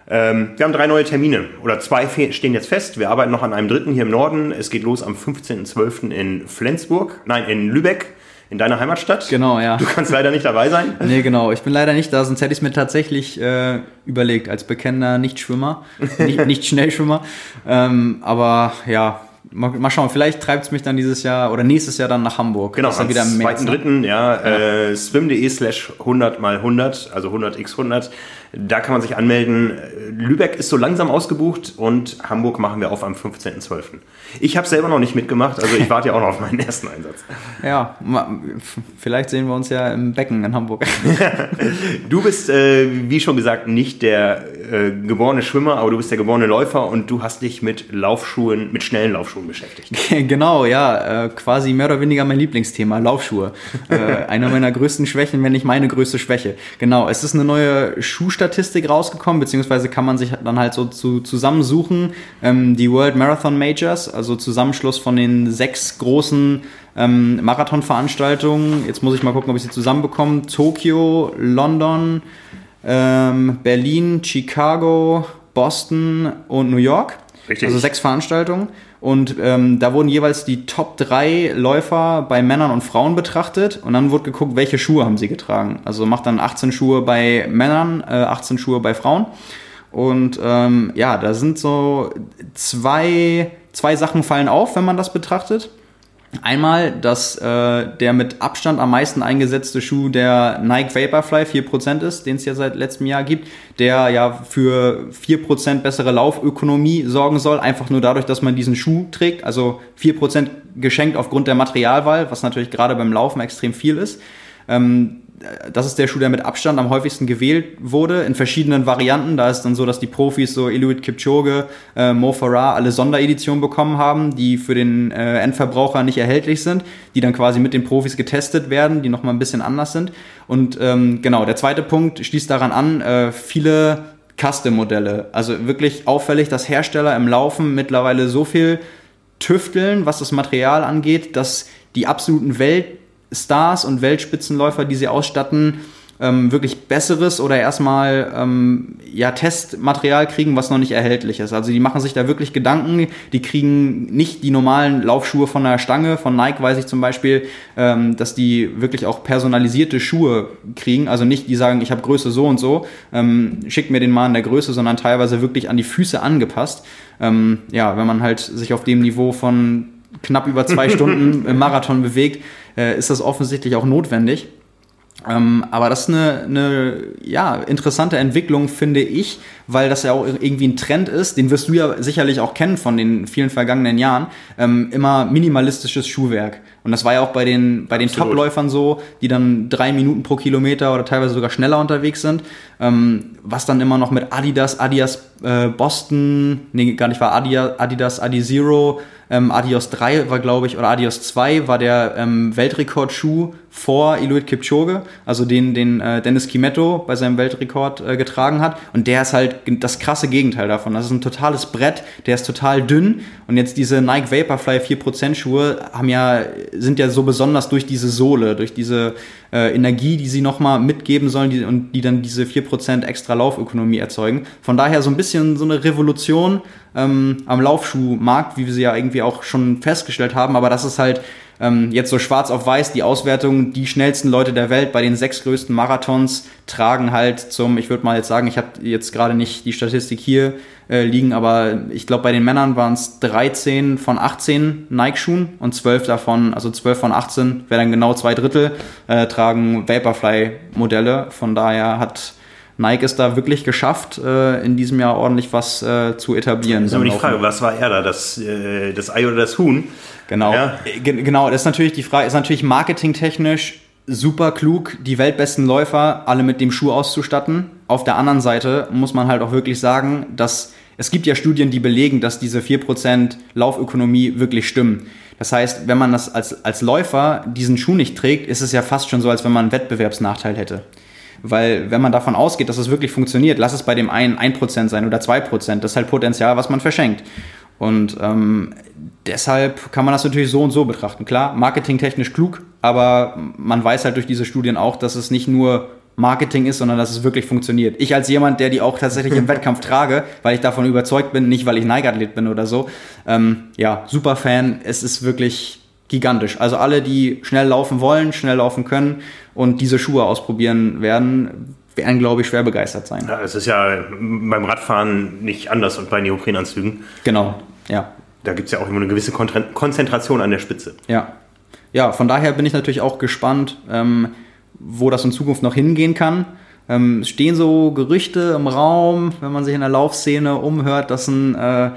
Ähm, wir haben drei neue Termine oder zwei stehen jetzt fest. Wir arbeiten noch an einem dritten hier im Norden. Es geht los am 15.12. in Flensburg, nein, in Lübeck. In deiner Heimatstadt? Genau, ja. Du kannst leider nicht dabei sein? nee, genau. Ich bin leider nicht da, sonst hätte ich es mir tatsächlich äh, überlegt, als bekennender Nichtschwimmer, nicht, nicht Schnellschwimmer. Ähm, aber ja, Mal, mal, schauen, vielleicht treibt es mich dann dieses Jahr oder nächstes Jahr dann nach Hamburg. Genau, am wieder im 2.3. Ne? Ja, ja. Äh, swim.de slash 100 mal 100, also 100 x 100. Da kann man sich anmelden. Lübeck ist so langsam ausgebucht und Hamburg machen wir auf am 15.12. Ich habe selber noch nicht mitgemacht, also ich warte ja auch noch auf meinen ersten Einsatz. Ja, vielleicht sehen wir uns ja im Becken in Hamburg. du bist, äh, wie schon gesagt, nicht der äh, geborene Schwimmer, aber du bist der geborene Läufer und du hast dich mit Laufschuhen, mit schnellen Laufschuhen beschäftigt. genau, ja, äh, quasi mehr oder weniger mein Lieblingsthema, Laufschuhe. Äh, eine meiner größten Schwächen, wenn nicht meine größte Schwäche. Genau, es ist eine neue Schuhstatistik rausgekommen, beziehungsweise kann man sich dann halt so zu, zusammensuchen. Ähm, die World Marathon Majors, also Zusammenschluss von den sechs großen ähm, Marathonveranstaltungen. Jetzt muss ich mal gucken, ob ich sie zusammenbekomme. Tokio, London, ähm, Berlin, Chicago, Boston und New York. Richtig. Also sechs Veranstaltungen. Und ähm, da wurden jeweils die Top 3 Läufer bei Männern und Frauen betrachtet und dann wurde geguckt, welche Schuhe haben sie getragen. Also macht dann 18 Schuhe bei Männern, äh, 18 Schuhe bei Frauen. Und ähm, ja, da sind so zwei, zwei Sachen fallen auf, wenn man das betrachtet. Einmal, dass äh, der mit Abstand am meisten eingesetzte Schuh der Nike Vaporfly 4% ist, den es ja seit letztem Jahr gibt, der ja für 4% bessere Laufökonomie sorgen soll, einfach nur dadurch, dass man diesen Schuh trägt. Also 4% geschenkt aufgrund der Materialwahl, was natürlich gerade beim Laufen extrem viel ist. Ähm, das ist der Schuh, der mit Abstand am häufigsten gewählt wurde, in verschiedenen Varianten. Da ist dann so, dass die Profis, so Iluit Kipchoge, äh, Mo Farah, alle Sondereditionen bekommen haben, die für den äh, Endverbraucher nicht erhältlich sind, die dann quasi mit den Profis getestet werden, die nochmal ein bisschen anders sind. Und ähm, genau, der zweite Punkt schließt daran an, äh, viele Custom-Modelle. Also wirklich auffällig, dass Hersteller im Laufen mittlerweile so viel tüfteln, was das Material angeht, dass die absoluten Welt Stars und Weltspitzenläufer, die sie ausstatten, ähm, wirklich besseres oder erstmal ähm, ja, Testmaterial kriegen, was noch nicht erhältlich ist. Also die machen sich da wirklich Gedanken, die kriegen nicht die normalen Laufschuhe von der Stange, von Nike weiß ich zum Beispiel, ähm, dass die wirklich auch personalisierte Schuhe kriegen. Also nicht, die sagen, ich habe Größe so und so, ähm, schickt mir den mal in der Größe, sondern teilweise wirklich an die Füße angepasst. Ähm, ja, wenn man halt sich auf dem Niveau von knapp über zwei Stunden im Marathon bewegt, äh, ist das offensichtlich auch notwendig. Ähm, aber das ist eine, eine ja, interessante Entwicklung, finde ich, weil das ja auch irgendwie ein Trend ist, den wirst du ja sicherlich auch kennen von den vielen vergangenen Jahren, ähm, immer minimalistisches Schuhwerk. Und das war ja auch bei den, bei den Topläufern so, die dann drei Minuten pro Kilometer oder teilweise sogar schneller unterwegs sind, ähm, was dann immer noch mit Adidas, Adidas äh, Boston, nee, gar nicht war Adidas, Adidas Adi Zero, ähm, Adios 3 war, glaube ich, oder Adios 2 war der ähm, Weltrekordschuh vor Iluit Kipchoge, also den, den äh, Dennis Kimetto bei seinem Weltrekord äh, getragen hat. Und der ist halt das krasse Gegenteil davon. Das ist ein totales Brett, der ist total dünn. Und jetzt diese Nike Vaporfly 4% Schuhe haben ja, sind ja so besonders durch diese Sohle, durch diese äh, Energie, die sie nochmal mitgeben sollen die, und die dann diese 4% extra Laufökonomie erzeugen. Von daher so ein bisschen so eine Revolution ähm, am Laufschuhmarkt, wie wir sie ja irgendwie auch schon festgestellt haben. Aber das ist halt ähm, jetzt so schwarz auf weiß die Auswertung, die schnellsten Leute der Welt bei den sechs größten Marathons tragen halt zum, ich würde mal jetzt sagen, ich habe jetzt gerade nicht die Statistik hier äh, liegen, aber ich glaube bei den Männern waren es 13 von 18 Nike-Schuhen und 12 davon, also 12 von 18, wäre dann genau zwei Drittel, äh, tragen Vaporfly-Modelle. Von daher hat Nike es da wirklich geschafft, äh, in diesem Jahr ordentlich was äh, zu etablieren. Das ist aber die Frage, was war er da, das, äh, das Ei oder das Huhn? Genau, ja. genau, das ist natürlich die Frage, ist natürlich marketingtechnisch super klug, die weltbesten Läufer alle mit dem Schuh auszustatten. Auf der anderen Seite muss man halt auch wirklich sagen, dass es gibt ja Studien, die belegen, dass diese 4% Laufökonomie wirklich stimmen. Das heißt, wenn man das als, als Läufer diesen Schuh nicht trägt, ist es ja fast schon so, als wenn man einen Wettbewerbsnachteil hätte. Weil wenn man davon ausgeht, dass es wirklich funktioniert, lass es bei dem einen 1% sein oder 2%, das ist halt Potenzial, was man verschenkt. Und ähm, deshalb kann man das natürlich so und so betrachten. Klar, marketingtechnisch klug, aber man weiß halt durch diese Studien auch, dass es nicht nur Marketing ist, sondern dass es wirklich funktioniert. Ich als jemand, der die auch tatsächlich im Wettkampf trage, weil ich davon überzeugt bin, nicht weil ich Nike-Athlet bin oder so, ähm, ja, super Fan. Es ist wirklich gigantisch. Also alle, die schnell laufen wollen, schnell laufen können und diese Schuhe ausprobieren werden, werden, glaube ich, schwer begeistert sein. Ja, es ist ja beim Radfahren nicht anders und bei Neoprenanzügen. Genau, ja. Da gibt es ja auch immer eine gewisse Konzentration an der Spitze. Ja. Ja, von daher bin ich natürlich auch gespannt, ähm, wo das in Zukunft noch hingehen kann. Ähm, es stehen so Gerüchte im Raum, wenn man sich in der Laufszene umhört, dass ein äh,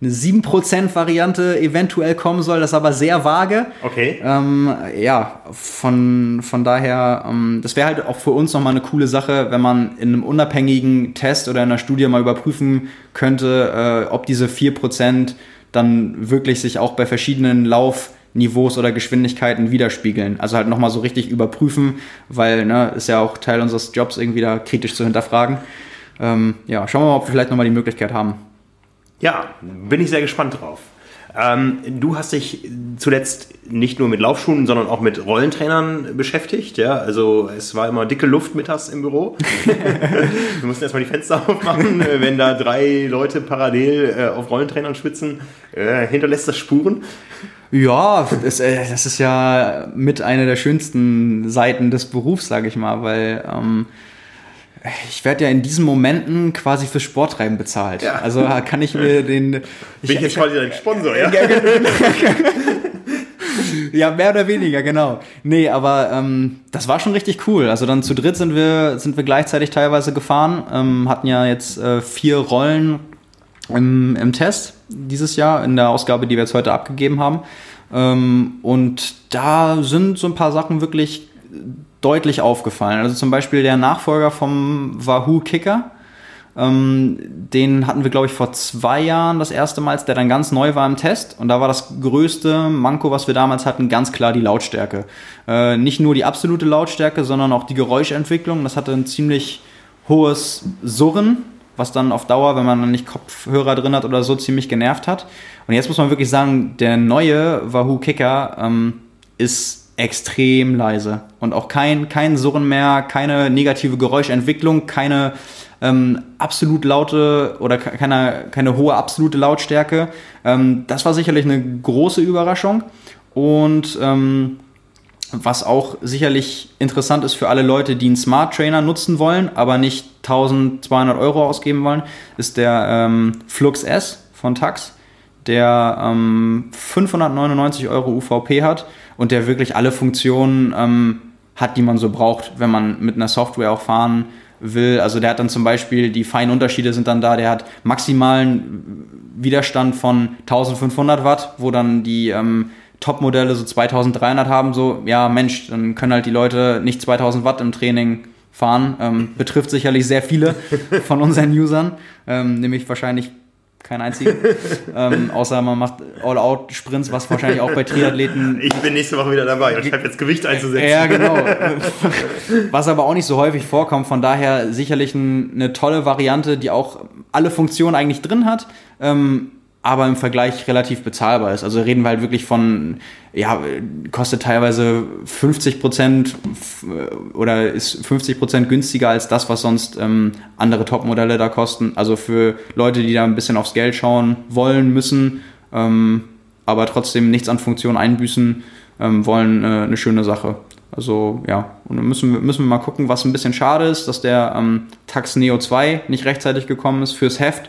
eine 7%-Variante eventuell kommen soll, das ist aber sehr vage. Okay. Ähm, ja, von, von daher, ähm, das wäre halt auch für uns nochmal eine coole Sache, wenn man in einem unabhängigen Test oder in einer Studie mal überprüfen könnte, äh, ob diese 4% dann wirklich sich auch bei verschiedenen Laufniveaus oder Geschwindigkeiten widerspiegeln. Also halt nochmal so richtig überprüfen, weil ne, ist ja auch Teil unseres Jobs, irgendwie da kritisch zu hinterfragen. Ähm, ja, schauen wir mal, ob wir vielleicht nochmal die Möglichkeit haben. Ja, bin ich sehr gespannt drauf. Ähm, du hast dich zuletzt nicht nur mit Laufschuhen, sondern auch mit Rollentrainern beschäftigt. Ja? Also es war immer dicke Luft mittags im Büro. Wir mussten erstmal die Fenster aufmachen, äh, wenn da drei Leute parallel äh, auf Rollentrainern schwitzen, äh, hinterlässt das Spuren. Ja, das, äh, das, ist ja mit einer der schönsten Seiten des Berufs, sage ich mal, weil ähm, ich werde ja in diesen Momenten quasi fürs Sporttreiben bezahlt. Ja. Also kann ich mir den. Bin ich, ich jetzt quasi dein Sponsor, ja? ja, mehr oder weniger, genau. Nee, aber ähm, das war schon richtig cool. Also dann zu dritt sind wir, sind wir gleichzeitig teilweise gefahren, ähm, hatten ja jetzt äh, vier Rollen im, im Test dieses Jahr, in der Ausgabe, die wir jetzt heute abgegeben haben. Ähm, und da sind so ein paar Sachen wirklich deutlich aufgefallen. Also zum Beispiel der Nachfolger vom Wahoo Kicker. Ähm, den hatten wir, glaube ich, vor zwei Jahren das erste Mal, der dann ganz neu war im Test. Und da war das größte Manko, was wir damals hatten, ganz klar die Lautstärke. Äh, nicht nur die absolute Lautstärke, sondern auch die Geräuschentwicklung. Das hatte ein ziemlich hohes Surren, was dann auf Dauer, wenn man dann nicht Kopfhörer drin hat oder so, ziemlich genervt hat. Und jetzt muss man wirklich sagen, der neue Wahoo Kicker ähm, ist extrem leise. Und auch kein, kein Surren mehr, keine negative Geräuschentwicklung, keine ähm, absolut laute oder keine, keine hohe absolute Lautstärke. Ähm, das war sicherlich eine große Überraschung. Und ähm, was auch sicherlich interessant ist für alle Leute, die einen Smart Trainer nutzen wollen, aber nicht 1200 Euro ausgeben wollen, ist der ähm, Flux S von Tax, der 599 ähm, Euro UVP hat und der wirklich alle Funktionen ähm, hat, die man so braucht, wenn man mit einer Software auch fahren will. Also der hat dann zum Beispiel, die feinen Unterschiede sind dann da, der hat maximalen Widerstand von 1500 Watt, wo dann die ähm, Top-Modelle so 2300 haben, so, ja Mensch, dann können halt die Leute nicht 2000 Watt im Training fahren. Ähm, betrifft sicherlich sehr viele von unseren Usern, ähm, nämlich wahrscheinlich kein einzigen. ähm, außer man macht All-Out-Sprints, was wahrscheinlich auch bei Triathleten. Ich bin nächste Woche wieder dabei. Ich habe jetzt Gewicht einzusetzen. Ja, genau. was aber auch nicht so häufig vorkommt. Von daher sicherlich ein, eine tolle Variante, die auch alle Funktionen eigentlich drin hat. Ähm, aber im Vergleich relativ bezahlbar ist. Also reden wir halt wirklich von, ja, kostet teilweise 50 Prozent oder ist 50 Prozent günstiger als das, was sonst ähm, andere Top-Modelle da kosten. Also für Leute, die da ein bisschen aufs Geld schauen wollen, müssen, ähm, aber trotzdem nichts an Funktion einbüßen ähm, wollen, äh, eine schöne Sache. Also ja, und dann müssen wir, müssen wir mal gucken, was ein bisschen schade ist, dass der ähm, Tax Neo 2 nicht rechtzeitig gekommen ist fürs Heft.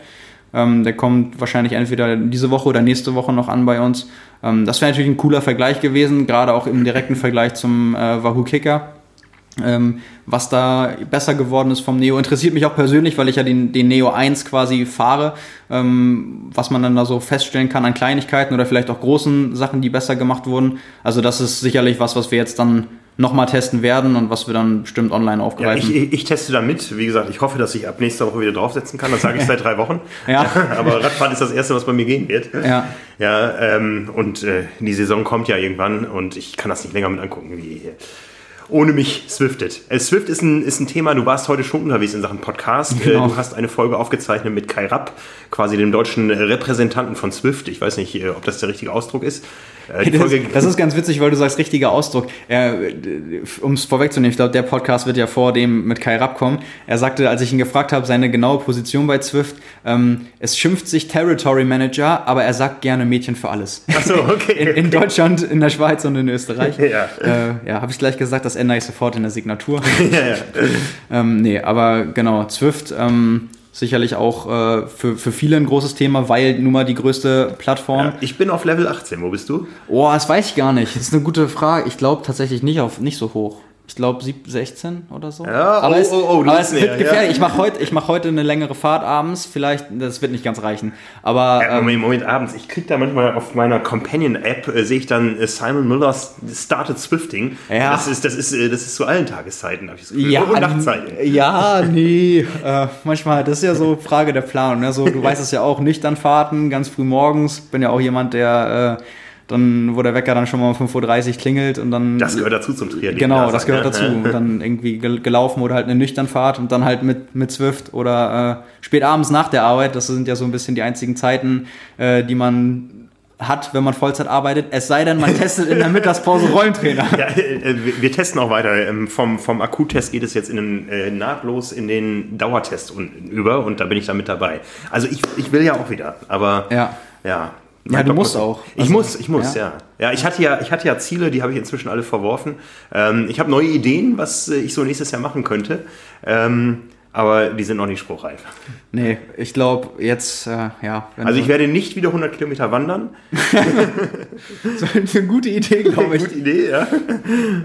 Ähm, der kommt wahrscheinlich entweder diese Woche oder nächste Woche noch an bei uns. Ähm, das wäre natürlich ein cooler Vergleich gewesen, gerade auch im direkten Vergleich zum äh, Wahoo Kicker. Ähm, was da besser geworden ist vom Neo. Interessiert mich auch persönlich, weil ich ja den, den Neo 1 quasi fahre, ähm, was man dann da so feststellen kann an Kleinigkeiten oder vielleicht auch großen Sachen, die besser gemacht wurden. Also das ist sicherlich was, was wir jetzt dann nochmal testen werden und was wir dann bestimmt online aufgreifen. Ja, ich, ich, teste da mit. Wie gesagt, ich hoffe, dass ich ab nächster Woche wieder draufsetzen kann. Das sage ich seit drei Wochen. ja. Aber Radfahren ist das Erste, was bei mir gehen wird. Ja. Ja, ähm, und äh, die Saison kommt ja irgendwann und ich kann das nicht länger mit angucken, wie hier ohne mich swiftet. Äh, Swift ist ein, ist ein Thema, du warst heute schon unterwegs in Sachen Podcast. Äh, genau. Du hast eine Folge aufgezeichnet mit Kai Rapp, quasi dem deutschen Repräsentanten von Swift. Ich weiß nicht, äh, ob das der richtige Ausdruck ist. Äh, das, das, ist ganz witzig, weil du sagst richtiger Ausdruck. Um es vorwegzunehmen, ich glaube, der Podcast wird ja vor dem mit Kai Rapp kommen. Er sagte, als ich ihn gefragt habe, seine genaue Position bei Zwift, ähm, es schimpft sich Territory Manager, aber er sagt gerne Mädchen für alles. Ach so, okay. in, in Deutschland, in der Schweiz und in Österreich. ja, äh, ja habe ich gleich gesagt, das ändere ich sofort in der Signatur. ja, ja. ähm, nee, aber genau, Zwift ähm, sicherlich auch äh, für, für viele ein großes Thema, weil nun mal die größte Plattform. Ja, ich bin auf Level 18, wo bist du? Oh, das weiß ich gar nicht. Das ist eine gute Frage. Ich glaube tatsächlich nicht auf nicht so hoch ich glaube 16 oder so. Ja, aber oh, es, oh, oh, aber es wird gefährlich. Ja. Ich mache heute, mach heute eine längere Fahrt abends. Vielleicht, das wird nicht ganz reichen. Aber ja, Moment, ähm, Moment, abends. Ich kriege da manchmal auf meiner Companion-App äh, sehe ich dann äh, Simon Müllers Started Swifting. Ja. Das ist, das ist, äh, das ist zu allen Tageszeiten. Ich so ja, und Nachtzeiten. Ja, nee. äh, manchmal, das ist ja so Frage der Planung. Ne? So, du weißt es ja auch, nüchtern Fahrten, ganz früh morgens. Bin ja auch jemand, der äh, dann, wo der Wecker dann schon mal um 5.30 Uhr klingelt und dann. Das gehört dazu zum Triathlon. Genau, das gehört dazu. Und dann irgendwie gelaufen oder halt eine Nüchternfahrt und dann halt mit, mit Zwift oder äh, spät abends nach der Arbeit. Das sind ja so ein bisschen die einzigen Zeiten, äh, die man hat, wenn man Vollzeit arbeitet, es sei denn, man testet in der Mittagspause Rollentrainer. Ja, äh, wir, wir testen auch weiter. Ähm, Vom, vom Akuttest geht es jetzt in den, äh, nahtlos in den Dauertest un- über und da bin ich da mit dabei. Also ich, ich will ja auch wieder, aber Ja. ja. Ja, du musst auch. Ich Also, muss, ich muss, ja. ja. Ja, ich hatte ja, ich hatte ja Ziele, die habe ich inzwischen alle verworfen. Ähm, ich habe neue Ideen, was äh, ich so nächstes Jahr machen könnte, ähm, aber die sind noch nicht spruchreif. Nee, ich glaube, jetzt, äh, ja. Also ich werde nicht wieder 100 Kilometer wandern. das ist eine gute Idee, glaube ich. Gute Idee, ja.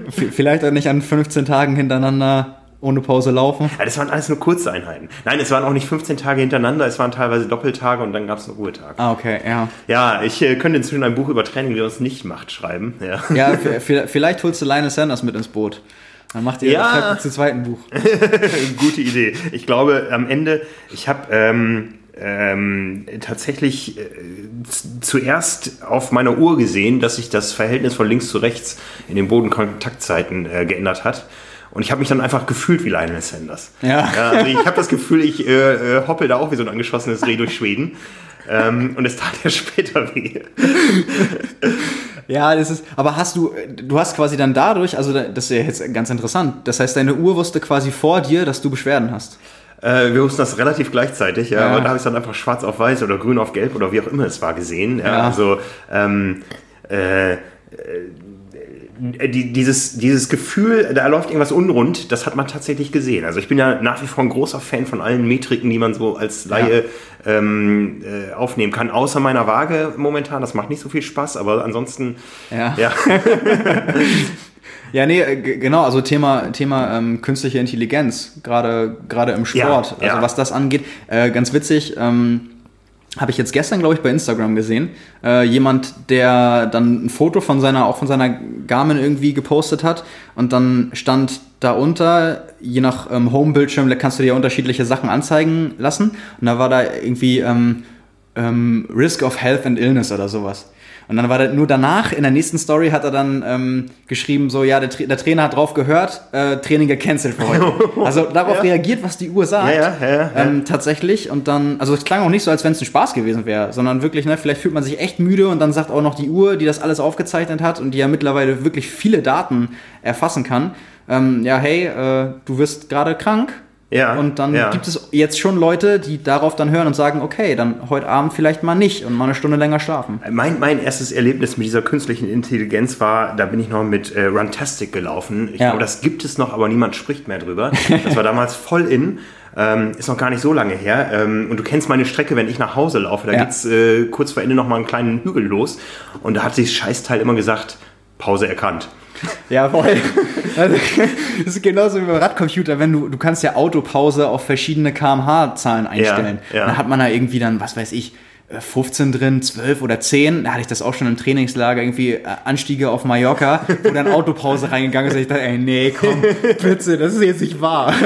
Vielleicht auch nicht an 15 Tagen hintereinander ohne Pause laufen. Ja, das waren alles nur kurze Einheiten. Nein, es waren auch nicht 15 Tage hintereinander, es waren teilweise Doppeltage und dann gab es einen Ruhetag. Ah, okay, ja. Ja, ich äh, könnte inzwischen ein Buch über Training, wie man es nicht macht, schreiben. Ja. Ja, vielleicht holst du Lionel Sanders mit ins Boot. Dann macht ihr Ja. schreibt ihr zu zweiten Buch. Gute Idee. Ich glaube, am Ende, ich habe ähm, ähm, tatsächlich äh, zuerst auf meiner Uhr gesehen, dass sich das Verhältnis von links zu rechts in den Bodenkontaktzeiten äh, geändert hat. Und ich habe mich dann einfach gefühlt wie Lionel Sanders. Ja. also ich habe das Gefühl, ich äh, äh, hoppel da auch wie so ein angeschossenes Reh durch Schweden. Ähm, und es tat ja später weh. Ja, das ist. Aber hast du, du hast quasi dann dadurch, also das ist ja jetzt ganz interessant. Das heißt, deine Uhr wusste quasi vor dir, dass du Beschwerden hast. Äh, wir wussten das relativ gleichzeitig, ja, Ja. aber da habe ich dann einfach schwarz auf weiß oder grün auf gelb oder wie auch immer es war gesehen. Ja, Ja. Also ähm, äh, äh, die, dieses, dieses Gefühl, da läuft irgendwas unrund, das hat man tatsächlich gesehen. Also ich bin ja nach wie vor ein großer Fan von allen Metriken, die man so als Laie ähm, äh, aufnehmen kann, außer meiner Waage momentan. Das macht nicht so viel Spaß, aber ansonsten, Ja. ja. Ja, nee, äh, genau, also Thema, Thema ähm, künstliche Intelligenz, gerade gerade im Sport, Ja, also ja. was das angeht. Äh, ganz witzig, ähm, habe ich jetzt gestern, glaube ich, bei Instagram gesehen. Äh, jemand, der dann ein Foto von seiner, auch von seiner Garmin irgendwie gepostet hat und dann stand darunter, je nach ähm, Home-Bildschirm kannst du dir unterschiedliche Sachen anzeigen lassen. Und da war da irgendwie ähm, ähm, Risk of Health and Illness oder sowas. Und dann war da nur danach, in der nächsten Story hat er dann ähm, geschrieben, so, ja, der, Tra der Trainer hat drauf gehört, äh, Training gecancelt für heute. Also darauf Ja. reagiert, was die Uhr sagt. Ja, ja. Ähm, tatsächlich. Und dann, also es klang auch nicht so, als wenn es ein Spaß gewesen wäre, sondern wirklich, ne, vielleicht fühlt man sich echt müde und dann sagt auch noch die Uhr, die das alles aufgezeichnet hat und die ja mittlerweile wirklich viele Daten erfassen kann, ähm, ja, hey, äh, du wirst gerade krank. Ja, Und dann ja. gibt es jetzt schon Leute, die darauf dann hören und sagen, okay, dann heute Abend vielleicht mal nicht und mal eine Stunde länger schlafen. Mein, mein erstes Erlebnis mit dieser künstlichen Intelligenz war, da bin ich noch mit äh, Runtastic gelaufen. Ich Ja. glaube, das gibt es noch, aber niemand spricht mehr drüber. Das war damals voll in. Ähm, ist noch gar nicht so lange her. Ähm, und du kennst meine Strecke, wenn ich nach Hause laufe. Da Ja. geht's äh, kurz vor Ende noch mal einen kleinen Hügel los. Und da hat sich das Scheißteil immer gesagt, Pause erkannt. Ja, voll. Also, das ist genauso wie beim Radcomputer, wenn du, du kannst ja Autopause auf verschiedene kmh-Zahlen einstellen. Ja, ja. Dann hat man da irgendwie dann, was weiß ich, 15 drin, 12 oder 10. Da hatte ich das auch schon im Trainingslager, irgendwie äh, Anstiege auf Mallorca, wo dann Autopause reingegangen ist. Und ich dachte, ey, nee, komm, bitte, das ist jetzt nicht wahr.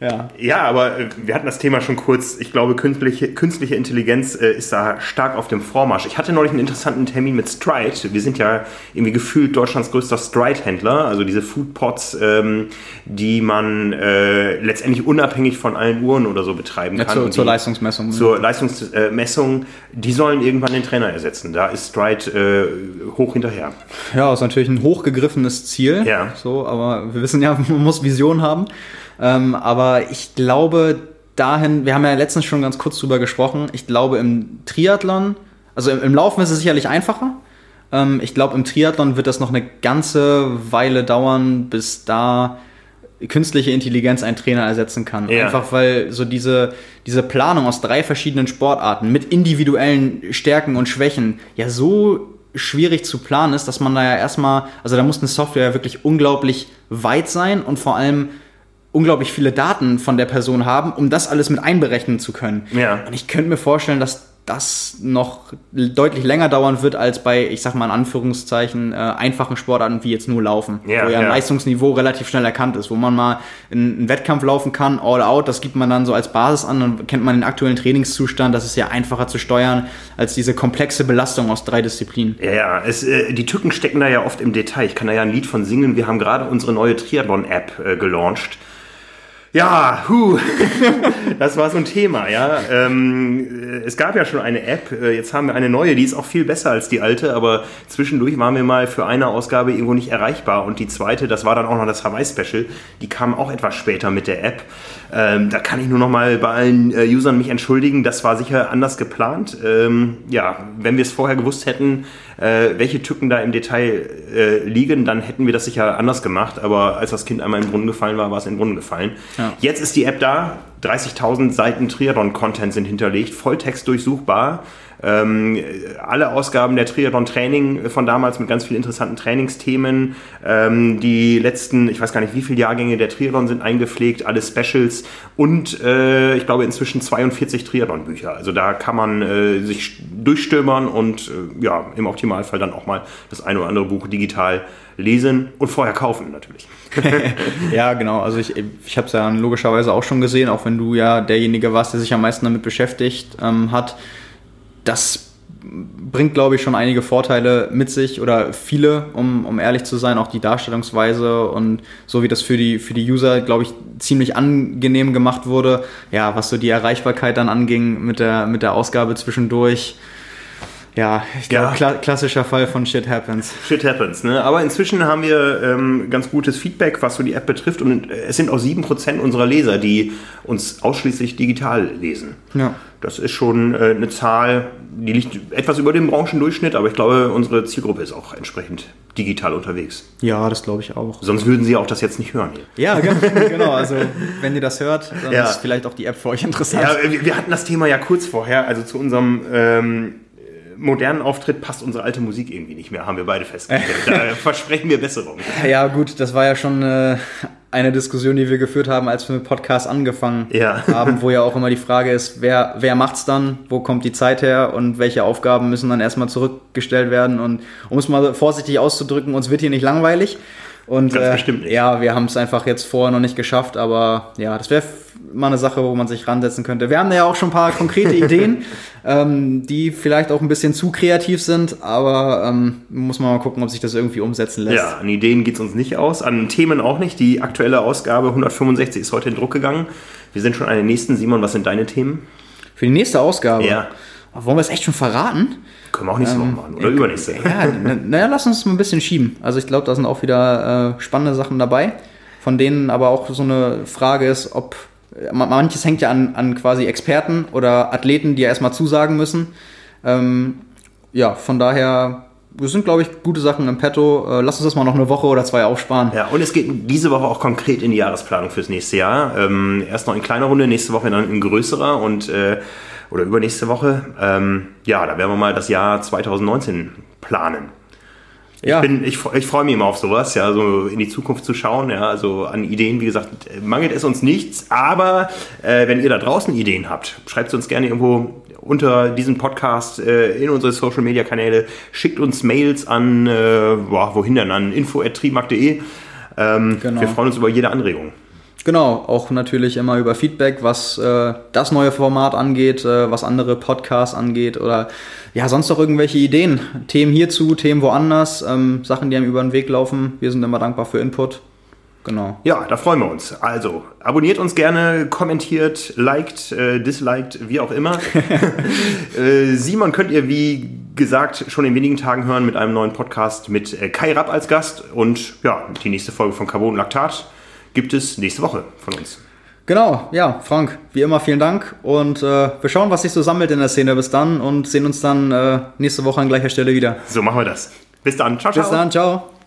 ja. Ja, aber äh, wir hatten das Thema schon kurz. Ich glaube, künstliche, künstliche Intelligenz äh, ist da stark auf dem Vormarsch. Ich hatte neulich einen interessanten Termin mit Stride. Wir sind ja irgendwie gefühlt Deutschlands größter Stride-Händler, also diese Foodpots, ähm, die man äh, letztendlich unabhängig von allen Uhren oder so betreiben Ja, kann. zur, zur Leistungsmessung. Zur Leistungsmessung, die sollen irgendwann den Trainer ersetzen. Da ist Stride äh, hoch hinterher. Ja, ist natürlich ein hochgegriffenes Ziel. Ja. So, aber wir wissen ja, man muss Vision haben. Ähm, aber ich glaube, dahin, wir haben ja letztens schon ganz kurz drüber gesprochen, ich glaube im Triathlon, also im, im Laufen ist es sicherlich einfacher. Ähm, ich glaube, im Triathlon wird das noch eine ganze Weile dauern, bis da künstliche Intelligenz einen Trainer ersetzen kann. Ja. Einfach weil so diese, diese Planung aus drei verschiedenen Sportarten mit individuellen Stärken und Schwächen ja so schwierig zu planen ist, dass man da ja erstmal, also da muss eine Software ja wirklich unglaublich weit sein und vor allem unglaublich viele Daten von der Person haben, um das alles mit einberechnen zu können. Ja. Und ich könnte mir vorstellen, dass das noch deutlich länger dauern wird als bei, ich sag mal in Anführungszeichen, äh, einfachen Sportarten wie jetzt nur Laufen. Ja, wo ja ein ja. Leistungsniveau relativ schnell erkannt ist, wo man mal in einen Wettkampf laufen kann, all out, das gibt man dann so als Basis an, dann kennt man den aktuellen Trainingszustand, das ist ja einfacher zu steuern als diese komplexe Belastung aus drei Disziplinen. Ja, ja, es, äh, die Tücken stecken da ja oft im Detail. Ich kann da ja ein Lied von singen. Wir haben gerade unsere neue Triathlon-App äh, gelauncht. Ja, hu, das war so ein Thema, ja. Ähm, es gab ja schon eine App, äh, jetzt haben wir eine neue, die ist auch viel besser als die alte, aber zwischendurch waren wir mal für eine Ausgabe irgendwo nicht erreichbar und die zweite, das war dann auch noch das Hawaii-Special, die kam auch etwas später mit der App. Ähm, da kann ich nur noch mal bei allen äh, Usern mich entschuldigen, das war sicher anders geplant. Ähm, ja, wenn wir es vorher gewusst hätten, äh, welche Tücken da im Detail äh, liegen, dann hätten wir das sicher anders gemacht, aber als das Kind einmal in den Brunnen gefallen war, war es in den Brunnen gefallen. Ja. Jetzt ist die App da, 30.000 Seiten Triathlon-Content sind hinterlegt, Volltext durchsuchbar. Ähm, alle Ausgaben der Triathlon Training von damals mit ganz vielen interessanten Trainingsthemen. Ähm, die letzten, ich weiß gar nicht, wie viele Jahrgänge der Triathlon sind eingepflegt, alle Specials und äh, ich glaube inzwischen 42 Triathlon-Bücher. Also da kann man äh, sich durchstöbern und äh, ja, im Optimalfall dann auch mal das eine oder andere Buch digital lesen und vorher kaufen natürlich. ja, genau. Also ich, ich habe es ja logischerweise auch schon gesehen, auch wenn du ja derjenige warst, der sich am meisten damit beschäftigt ähm, hat das bringt, glaube ich, schon einige Vorteile mit sich oder viele, um, um ehrlich zu sein, auch die Darstellungsweise und so wie das für die, für die User, glaube ich, ziemlich angenehm gemacht wurde. Ja, was so die Erreichbarkeit dann anging mit der, mit der Ausgabe zwischendurch. Ja, ich glaube, ja. Kla klassischer Fall von Shit Happens. Shit Happens, ne? Aber inzwischen haben wir ähm, ganz gutes Feedback, was so die App betrifft. Und es sind auch 7% unserer Leser, die uns ausschließlich digital lesen. Ja. Das ist schon äh, eine Zahl, die liegt etwas über dem Branchendurchschnitt, aber ich glaube, unsere Zielgruppe ist auch entsprechend digital unterwegs. Ja, das glaube ich auch. Sonst würden sie auch das jetzt nicht hören. Hier. Ja, genau. Also, wenn ihr das hört, dann ja. ist vielleicht auch die App für euch interessant. Ja, wir hatten das Thema ja kurz vorher, also zu unserem. Ähm, modernen Auftritt passt unsere alte Musik irgendwie nicht mehr, haben wir beide festgestellt. Da versprechen wir Besserung. Ja, gut, das war ja schon äh, eine Diskussion, die wir geführt haben, als wir mit Podcast angefangen ja. haben, wo ja auch immer die Frage ist, wer, wer macht's dann, wo kommt die Zeit her und welche Aufgaben müssen dann erstmal zurückgestellt werden. Und um es mal vorsichtig auszudrücken, uns wird hier nicht langweilig. Und Ganz äh, bestimmt nicht. ja, wir haben es einfach jetzt vorher noch nicht geschafft, aber ja, das wäre mal eine Sache, wo man sich ransetzen könnte. Wir haben ja auch schon ein paar konkrete Ideen, ähm, die vielleicht auch ein bisschen zu kreativ sind, aber ähm, muss man mal gucken, ob sich das irgendwie umsetzen lässt. Ja, an Ideen geht es uns nicht aus, an Themen auch nicht. Die aktuelle Ausgabe 165 ist heute in Druck gegangen. Wir sind schon an den nächsten. Simon, was sind deine Themen? Für die nächste Ausgabe? Ja. Wollen wir es echt schon verraten? Können wir auch nächste ähm, Woche machen oder äh, übernächste. Ja, naja, lass uns mal ein bisschen schieben. Also ich glaube, da sind auch wieder äh, spannende Sachen dabei, von denen aber auch so eine Frage ist, ob manches hängt ja an, an quasi Experten oder Athleten, die ja erstmal zusagen müssen. Ähm, ja, von daher das sind, glaube ich, gute Sachen im Petto. Äh, lass uns das mal noch eine Woche oder zwei aufsparen. Ja, und es geht diese Woche auch konkret in die Jahresplanung fürs nächste Jahr. Ähm, erst noch in kleiner Runde, nächste Woche dann in größerer und äh, oder übernächste Woche. Ähm, ja, da werden wir mal das Jahr 2019 planen. Ja. Ich, bin, ich, ich freue mich immer auf sowas, ja, so in die Zukunft zu schauen, ja, also an Ideen, wie gesagt, mangelt es uns nichts, aber äh, wenn ihr da draußen Ideen habt, schreibt es uns gerne irgendwo unter diesem Podcast äh, in unsere Social Media Kanäle, schickt uns Mails an, äh, boah, wohin denn, an info.trimark.de. Ähm, genau. Wir freuen uns über jede Anregung. Genau, auch natürlich immer über Feedback, was äh, das neue Format angeht, äh, was andere Podcasts angeht oder ja, sonst noch irgendwelche Ideen. Themen hierzu, Themen woanders, ähm, Sachen, die einem über den Weg laufen. Wir sind immer dankbar für Input. Genau. Ja, da freuen wir uns. Also, abonniert uns gerne, kommentiert, liked, äh, disliked, wie auch immer. äh, Simon könnt ihr, wie gesagt, schon in wenigen Tagen hören mit einem neuen Podcast mit äh, Kai Rapp als Gast. Und ja, die nächste Folge von Carbon Lactat gibt es nächste Woche von uns. Genau, ja, Frank, wie immer vielen Dank und äh, wir schauen, was sich so sammelt in der Szene bis dann und sehen uns dann äh, nächste Woche an gleicher Stelle wieder. So machen wir das. Bis dann, ciao, ciao. Bis dann, ciao.